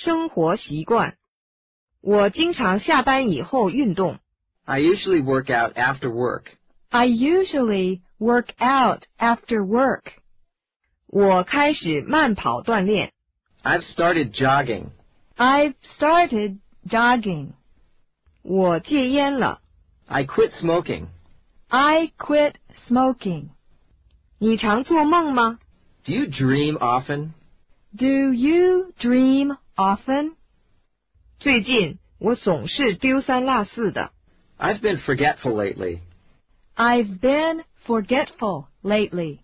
生活习惯。我经常下班以后运动。 I usually work out after work. I usually work out after work. 我开始慢跑锻炼。 I've started jogging. I've started jogging. 我戒烟了。 I quit smoking. I quit smoking. 你常做梦吗？ Do you dream often? Do you dream often? 最近我总是丢三落四的。 I've been forgetful lately. I've been forgetful lately.